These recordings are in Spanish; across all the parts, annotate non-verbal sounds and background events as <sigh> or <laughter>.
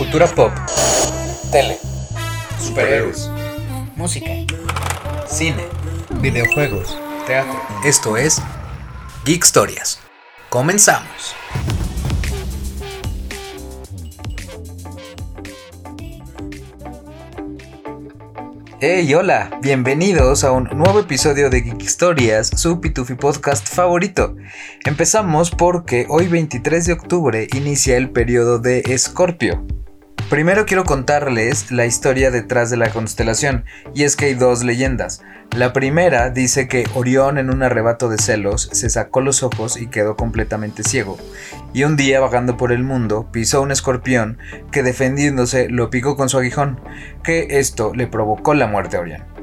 Cultura pop, Tele. superhéroes, música, cine, videojuegos, teatro. Esto es Geek Historias. Comenzamos. Hey, hola, bienvenidos a un nuevo episodio de Geek Historias, su Pitufi podcast favorito. Empezamos porque hoy 23 de octubre inicia el periodo de Escorpio. Primero quiero contarles la historia detrás de la constelación, y es que hay dos leyendas. La primera dice que Orión en un arrebato de celos se sacó los ojos y quedó completamente ciego, y un día vagando por el mundo pisó un escorpión que defendiéndose lo picó con su aguijón, que esto le provocó la muerte a Orión.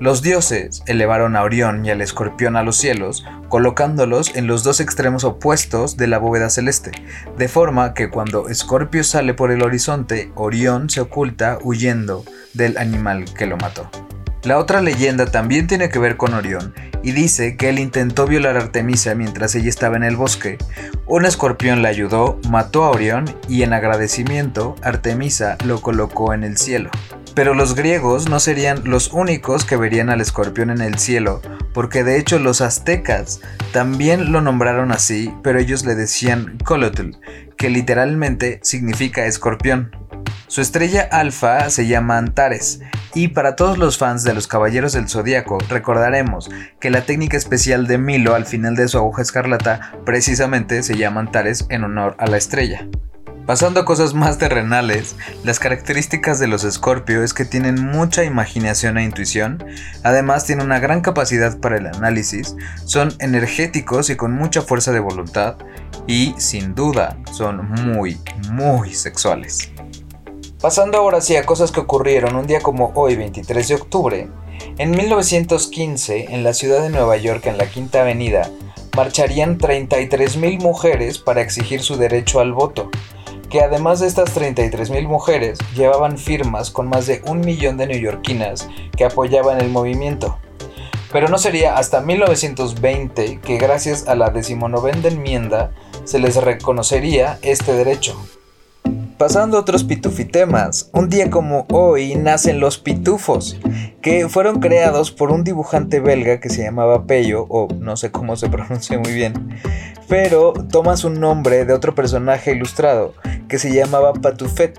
Los dioses elevaron a Orión y al escorpión a los cielos, colocándolos en los dos extremos opuestos de la bóveda celeste, de forma que cuando Escorpio sale por el horizonte, Orión se oculta huyendo del animal que lo mató. La otra leyenda también tiene que ver con Orión y dice que él intentó violar a Artemisa mientras ella estaba en el bosque. Un escorpión la ayudó, mató a Orión y en agradecimiento Artemisa lo colocó en el cielo. Pero los griegos no serían los únicos que verían al escorpión en el cielo, porque de hecho los aztecas también lo nombraron así, pero ellos le decían Colotl, que literalmente significa escorpión. Su estrella alfa se llama Antares, y para todos los fans de los Caballeros del Zodíaco recordaremos que la técnica especial de Milo al final de su aguja escarlata precisamente se llama Antares en honor a la estrella. Pasando a cosas más terrenales, las características de los Escorpio es que tienen mucha imaginación e intuición, además tienen una gran capacidad para el análisis, son energéticos y con mucha fuerza de voluntad, y sin duda son muy, muy sexuales. Pasando ahora sí a cosas que ocurrieron un día como hoy, 23 de octubre, en 1915, en la ciudad de Nueva York, en la Quinta Avenida, marcharían 33.000 mujeres para exigir su derecho al voto que además de estas 33.000 mujeres llevaban firmas con más de un millón de neoyorquinas que apoyaban el movimiento. Pero no sería hasta 1920 que gracias a la decimonovena enmienda se les reconocería este derecho. Pasando a otros pitufitemas, un día como hoy nacen los pitufos, que fueron creados por un dibujante belga que se llamaba Pello, o no sé cómo se <laughs> pronuncia muy bien, pero toma su nombre de otro personaje ilustrado que se llamaba Patufet.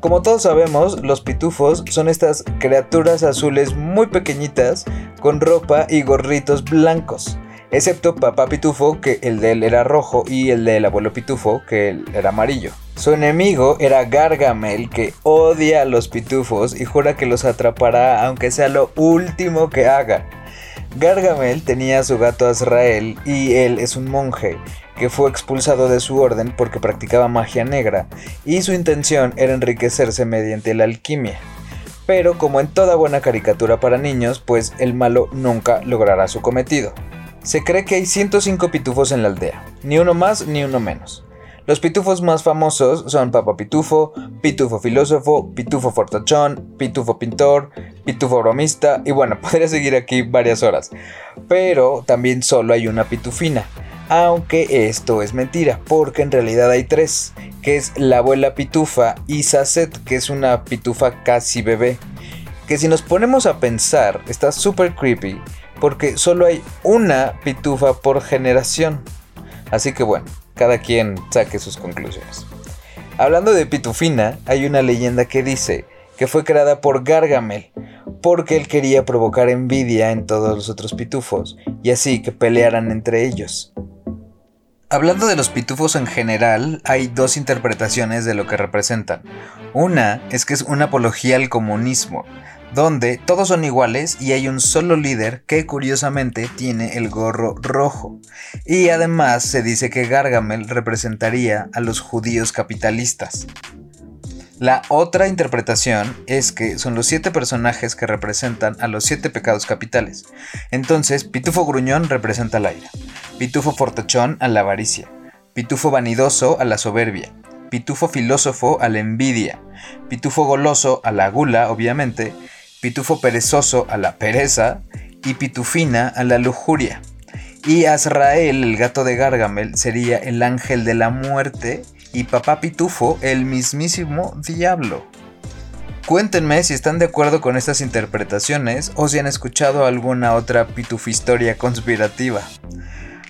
Como todos sabemos, los pitufos son estas criaturas azules muy pequeñitas con ropa y gorritos blancos. Excepto papá pitufo, que el de él era rojo, y el del abuelo pitufo, que él era amarillo. Su enemigo era Gargamel, que odia a los pitufos y jura que los atrapará aunque sea lo último que haga. Gargamel tenía a su gato Azrael y él es un monje que fue expulsado de su orden porque practicaba magia negra y su intención era enriquecerse mediante la alquimia. Pero como en toda buena caricatura para niños, pues el malo nunca logrará su cometido. Se cree que hay 105 pitufos en la aldea, ni uno más ni uno menos. Los pitufos más famosos son Papa Pitufo, Pitufo Filósofo, Pitufo Fortachón, Pitufo Pintor, Pitufo Bromista y bueno, <laughs> podría seguir aquí varias horas. Pero también solo hay una pitufina, aunque esto es mentira, porque en realidad hay tres, que es la abuela pitufa y Sasset, que es una pitufa casi bebé. Que si nos ponemos a pensar, está súper creepy, porque solo hay una pitufa por generación. Así que bueno, cada quien saque sus conclusiones. Hablando de Pitufina, hay una leyenda que dice que fue creada por Gargamel, porque él quería provocar envidia en todos los otros pitufos, y así que pelearan entre ellos. Hablando de los pitufos en general, hay dos interpretaciones de lo que representan. Una es que es una apología al comunismo, donde todos son iguales y hay un solo líder que curiosamente tiene el gorro rojo. Y además se dice que Gargamel representaría a los judíos capitalistas. La otra interpretación es que son los siete personajes que representan a los siete pecados capitales. Entonces, Pitufo Gruñón representa la ira, Pitufo Fortachón a la avaricia, Pitufo Vanidoso a la soberbia, Pitufo Filósofo a la envidia, Pitufo Goloso a la gula, obviamente, Pitufo Perezoso a la pereza y Pitufina a la lujuria. Y Azrael, el gato de Gargamel, sería el ángel de la muerte y Papá Pitufo el mismísimo diablo. Cuéntenme si están de acuerdo con estas interpretaciones o si han escuchado alguna otra pitufistoria conspirativa.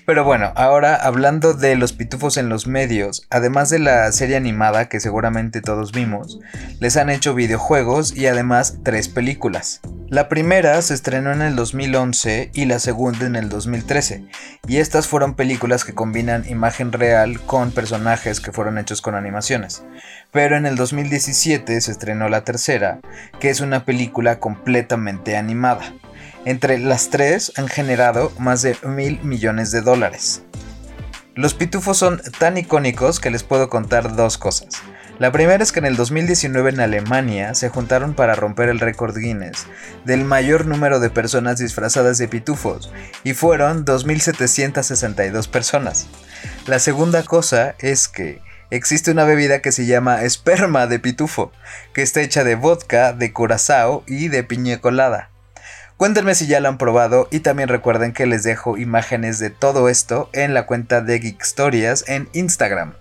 Pero bueno, ahora hablando de los pitufos en los medios, además de la serie animada que seguramente todos vimos, les han hecho videojuegos y además tres películas. La primera se estrenó en el 2011 y la segunda en el 2013, y estas fueron películas que combinan imagen real con personajes que fueron hechos con animaciones. Pero en el 2017 se estrenó la tercera, que es una película completamente animada. Entre las tres han generado más de mil millones de dólares. Los pitufos son tan icónicos que les puedo contar dos cosas. La primera es que en el 2019 en Alemania se juntaron para romper el récord Guinness del mayor número de personas disfrazadas de pitufos y fueron 2.762 personas. La segunda cosa es que existe una bebida que se llama esperma de pitufo, que está hecha de vodka, de curazao y de piña colada. Cuéntenme si ya lo han probado y también recuerden que les dejo imágenes de todo esto en la cuenta de Geek Stories en Instagram.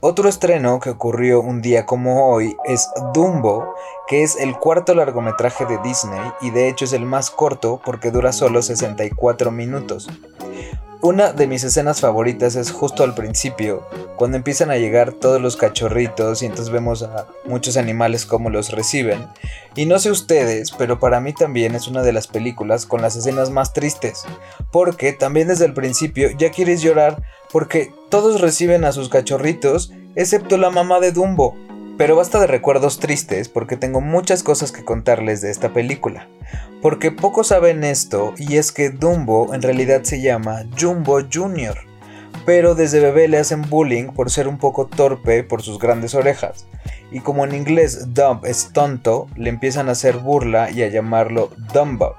Otro estreno que ocurrió un día como hoy es Dumbo, que es el cuarto largometraje de Disney y de hecho es el más corto porque dura solo 64 minutos. Una de mis escenas favoritas es justo al principio, cuando empiezan a llegar todos los cachorritos y entonces vemos a muchos animales como los reciben. Y no sé ustedes, pero para mí también es una de las películas con las escenas más tristes, porque también desde el principio ya quieres llorar porque todos reciben a sus cachorritos, excepto la mamá de Dumbo. Pero basta de recuerdos tristes porque tengo muchas cosas que contarles de esta película. Porque pocos saben esto y es que Dumbo en realidad se llama Jumbo Jr. Pero desde bebé le hacen bullying por ser un poco torpe por sus grandes orejas. Y como en inglés Dumb es tonto, le empiezan a hacer burla y a llamarlo Dumbo.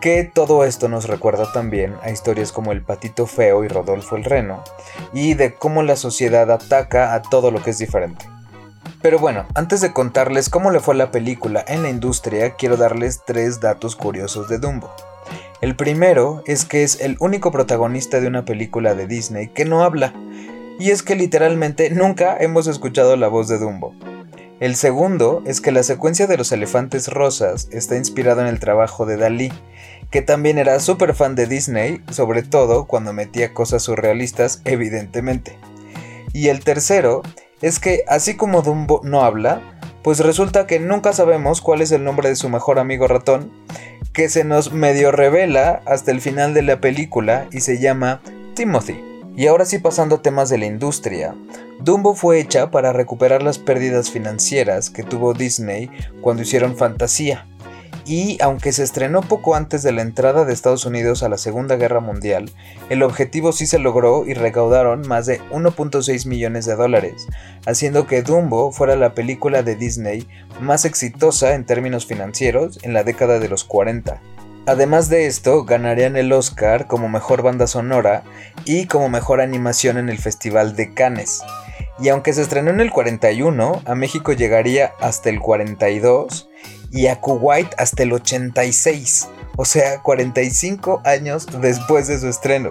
Que todo esto nos recuerda también a historias como El Patito Feo y Rodolfo el Reno, y de cómo la sociedad ataca a todo lo que es diferente. Pero bueno, antes de contarles cómo le fue la película en la industria, quiero darles tres datos curiosos de Dumbo. El primero es que es el único protagonista de una película de Disney que no habla, y es que literalmente nunca hemos escuchado la voz de Dumbo. El segundo es que la secuencia de los elefantes rosas está inspirada en el trabajo de Dalí, que también era súper fan de Disney, sobre todo cuando metía cosas surrealistas, evidentemente. Y el tercero es que así como Dumbo no habla, pues resulta que nunca sabemos cuál es el nombre de su mejor amigo ratón, que se nos medio revela hasta el final de la película y se llama Timothy. Y ahora sí pasando a temas de la industria, Dumbo fue hecha para recuperar las pérdidas financieras que tuvo Disney cuando hicieron Fantasía y aunque se estrenó poco antes de la entrada de Estados Unidos a la Segunda Guerra Mundial, el objetivo sí se logró y recaudaron más de 1.6 millones de dólares, haciendo que Dumbo fuera la película de Disney más exitosa en términos financieros en la década de los 40. Además de esto, ganarían el Oscar como mejor banda sonora y como mejor animación en el Festival de Cannes. Y aunque se estrenó en el 41, a México llegaría hasta el 42 y a Kuwait hasta el 86, o sea, 45 años después de su estreno.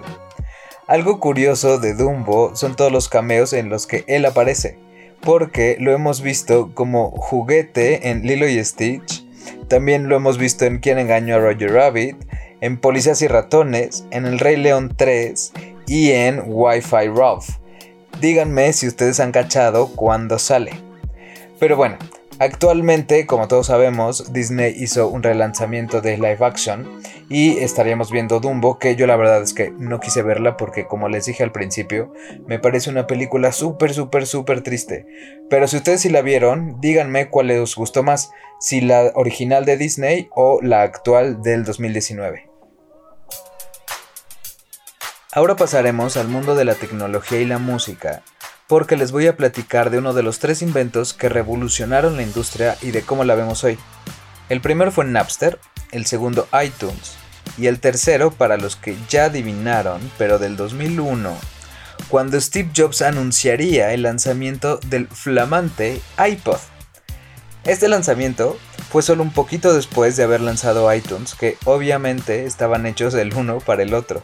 Algo curioso de Dumbo son todos los cameos en los que él aparece, porque lo hemos visto como juguete en Lilo y Stitch, también lo hemos visto en Quién engañó a Roger Rabbit, en Policías y Ratones, en El Rey León 3 y en Wi-Fi Ralph. Díganme si ustedes han cachado cuándo sale. Pero bueno, Actualmente, como todos sabemos, Disney hizo un relanzamiento de live action y estaríamos viendo Dumbo, que yo la verdad es que no quise verla porque como les dije al principio, me parece una película súper, súper, súper triste. Pero si ustedes sí la vieron, díganme cuál les gustó más, si la original de Disney o la actual del 2019. Ahora pasaremos al mundo de la tecnología y la música, porque les voy a platicar de uno de los tres inventos que revolucionaron la industria y de cómo la vemos hoy. El primero fue Napster, el segundo iTunes y el tercero para los que ya adivinaron, pero del 2001, cuando Steve Jobs anunciaría el lanzamiento del flamante iPod. Este lanzamiento fue solo un poquito después de haber lanzado iTunes, que obviamente estaban hechos el uno para el otro.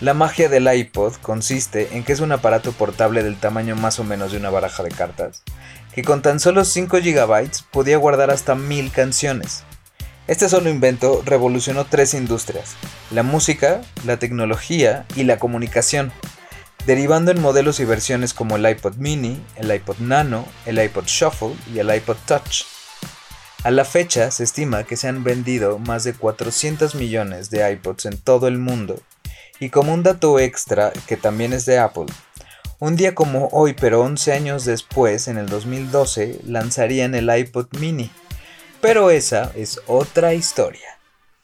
La magia del iPod consiste en que es un aparato portable del tamaño más o menos de una baraja de cartas, que con tan solo 5 GB podía guardar hasta 1000 canciones. Este solo invento revolucionó tres industrias, la música, la tecnología y la comunicación, derivando en modelos y versiones como el iPod mini, el iPod nano, el iPod shuffle y el iPod touch. A la fecha se estima que se han vendido más de 400 millones de iPods en todo el mundo y como un dato extra, que también es de Apple, un día como hoy, pero 11 años después, en el 2012, lanzarían el iPod mini. Pero esa es otra historia.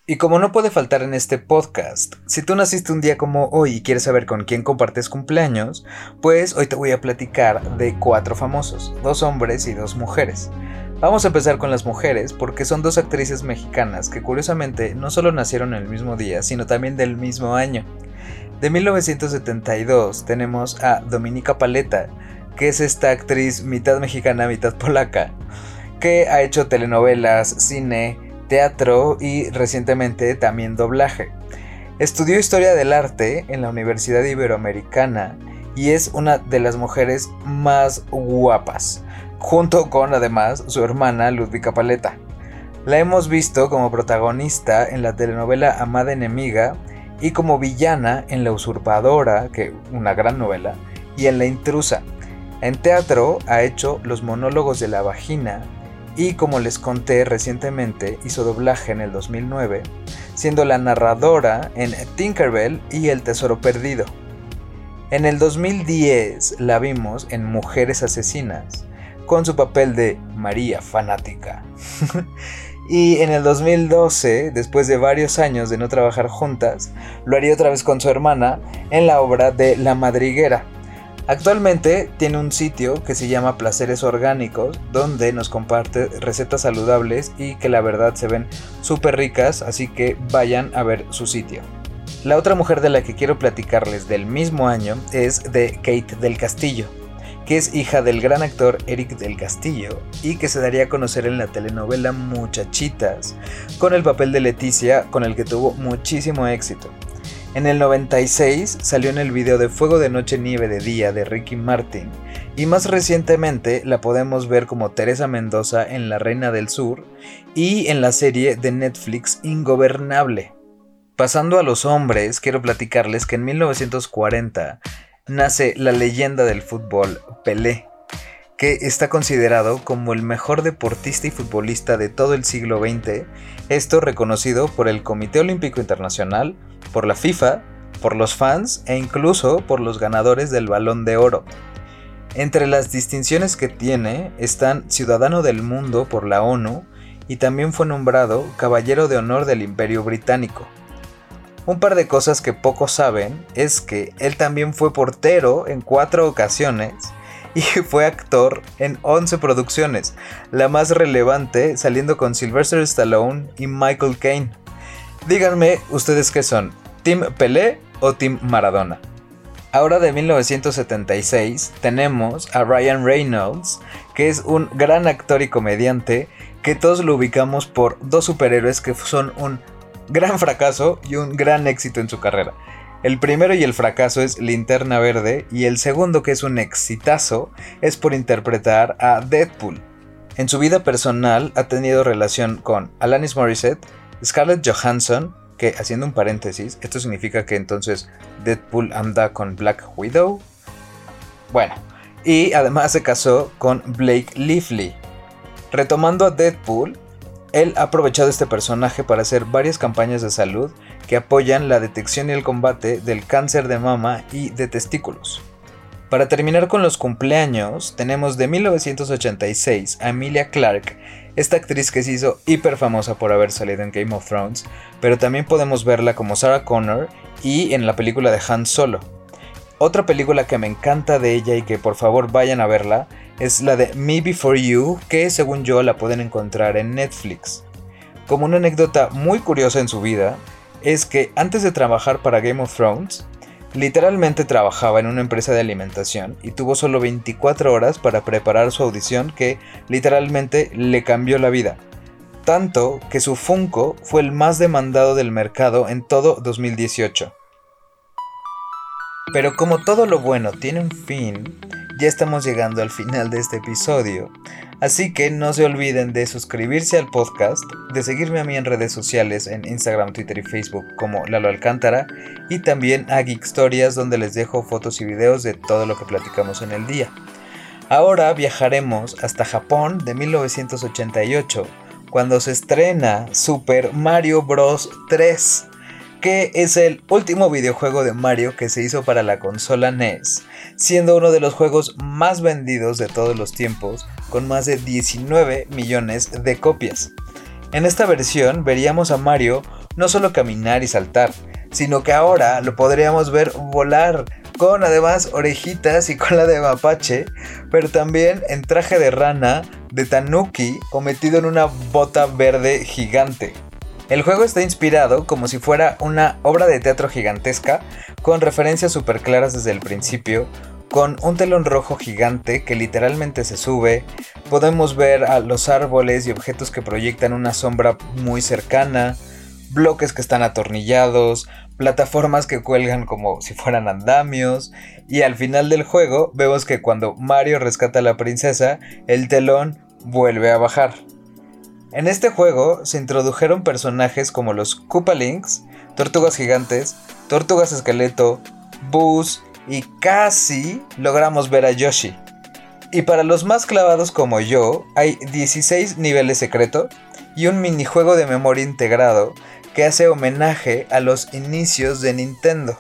Y como no puede faltar en este podcast, si tú naciste un día como hoy y quieres saber con quién compartes cumpleaños, pues hoy te voy a platicar de cuatro famosos, dos hombres y dos mujeres. Vamos a empezar con las mujeres porque son dos actrices mexicanas que curiosamente no solo nacieron el mismo día, sino también del mismo año. De 1972 tenemos a Dominica Paleta, que es esta actriz mitad mexicana, mitad polaca, que ha hecho telenovelas, cine, teatro y recientemente también doblaje. Estudió historia del arte en la Universidad Iberoamericana y es una de las mujeres más guapas junto con además su hermana Ludvika Paleta. La hemos visto como protagonista en la telenovela Amada Enemiga y como villana en La Usurpadora, que una gran novela, y en La Intrusa. En teatro ha hecho Los monólogos de la vagina y como les conté recientemente hizo doblaje en el 2009, siendo la narradora en Tinkerbell y El Tesoro Perdido. En el 2010 la vimos en Mujeres Asesinas, con su papel de María Fanática. <laughs> y en el 2012, después de varios años de no trabajar juntas, lo haría otra vez con su hermana en la obra de La Madriguera. Actualmente tiene un sitio que se llama Placeres Orgánicos, donde nos comparte recetas saludables y que la verdad se ven súper ricas, así que vayan a ver su sitio. La otra mujer de la que quiero platicarles del mismo año es de Kate del Castillo que es hija del gran actor Eric del Castillo y que se daría a conocer en la telenovela Muchachitas, con el papel de Leticia con el que tuvo muchísimo éxito. En el 96 salió en el video de Fuego de Noche Nieve de Día de Ricky Martin y más recientemente la podemos ver como Teresa Mendoza en La Reina del Sur y en la serie de Netflix Ingobernable. Pasando a los hombres, quiero platicarles que en 1940 nace la leyenda del fútbol, Pelé, que está considerado como el mejor deportista y futbolista de todo el siglo XX, esto reconocido por el Comité Olímpico Internacional, por la FIFA, por los fans e incluso por los ganadores del Balón de Oro. Entre las distinciones que tiene están Ciudadano del Mundo por la ONU y también fue nombrado Caballero de Honor del Imperio Británico. Un par de cosas que pocos saben es que él también fue portero en cuatro ocasiones y <laughs> fue actor en 11 producciones, la más relevante saliendo con Sylvester Stallone y Michael Caine. Díganme ustedes qué son, ¿Team Pelé o Team Maradona? Ahora de 1976 tenemos a Ryan Reynolds, que es un gran actor y comediante que todos lo ubicamos por dos superhéroes que son un gran fracaso y un gran éxito en su carrera. El primero y el fracaso es Linterna Verde y el segundo que es un exitazo es por interpretar a Deadpool. En su vida personal ha tenido relación con Alanis Morissette, Scarlett Johansson, que haciendo un paréntesis, esto significa que entonces Deadpool anda con Black Widow. Bueno, y además se casó con Blake Lively. Retomando a Deadpool, él ha aprovechado este personaje para hacer varias campañas de salud que apoyan la detección y el combate del cáncer de mama y de testículos. Para terminar con los cumpleaños, tenemos de 1986 a Emilia Clarke, esta actriz que se hizo hiper famosa por haber salido en Game of Thrones, pero también podemos verla como Sarah Connor y en la película de Han Solo. Otra película que me encanta de ella y que por favor vayan a verla es la de Me Before You, que según yo la pueden encontrar en Netflix. Como una anécdota muy curiosa en su vida, es que antes de trabajar para Game of Thrones, literalmente trabajaba en una empresa de alimentación y tuvo solo 24 horas para preparar su audición que literalmente le cambió la vida. Tanto que su Funko fue el más demandado del mercado en todo 2018. Pero como todo lo bueno tiene un fin, ya estamos llegando al final de este episodio. Así que no se olviden de suscribirse al podcast, de seguirme a mí en redes sociales en Instagram, Twitter y Facebook como Lalo Alcántara y también a Geek Stories donde les dejo fotos y videos de todo lo que platicamos en el día. Ahora viajaremos hasta Japón de 1988 cuando se estrena Super Mario Bros. 3 que es el último videojuego de Mario que se hizo para la consola NES, siendo uno de los juegos más vendidos de todos los tiempos, con más de 19 millones de copias. En esta versión veríamos a Mario no solo caminar y saltar, sino que ahora lo podríamos ver volar, con además orejitas y cola de mapache, pero también en traje de rana, de tanuki o metido en una bota verde gigante. El juego está inspirado como si fuera una obra de teatro gigantesca, con referencias súper claras desde el principio, con un telón rojo gigante que literalmente se sube, podemos ver a los árboles y objetos que proyectan una sombra muy cercana, bloques que están atornillados, plataformas que cuelgan como si fueran andamios, y al final del juego vemos que cuando Mario rescata a la princesa, el telón vuelve a bajar. En este juego se introdujeron personajes como los Koopalings, tortugas gigantes, tortugas esqueleto, Buzz y casi logramos ver a Yoshi. Y para los más clavados como yo, hay 16 niveles secreto y un minijuego de memoria integrado que hace homenaje a los inicios de Nintendo.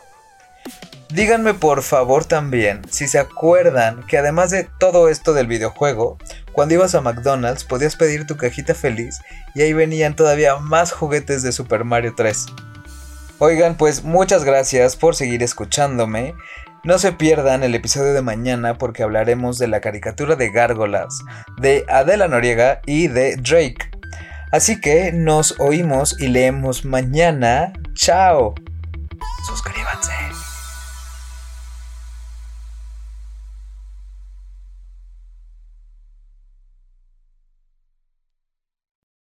Díganme por favor también si se acuerdan que además de todo esto del videojuego, cuando ibas a McDonald's podías pedir tu cajita feliz y ahí venían todavía más juguetes de Super Mario 3. Oigan, pues muchas gracias por seguir escuchándome. No se pierdan el episodio de mañana porque hablaremos de la caricatura de gárgolas, de Adela Noriega y de Drake. Así que nos oímos y leemos mañana. ¡Chao! Suscríbanse.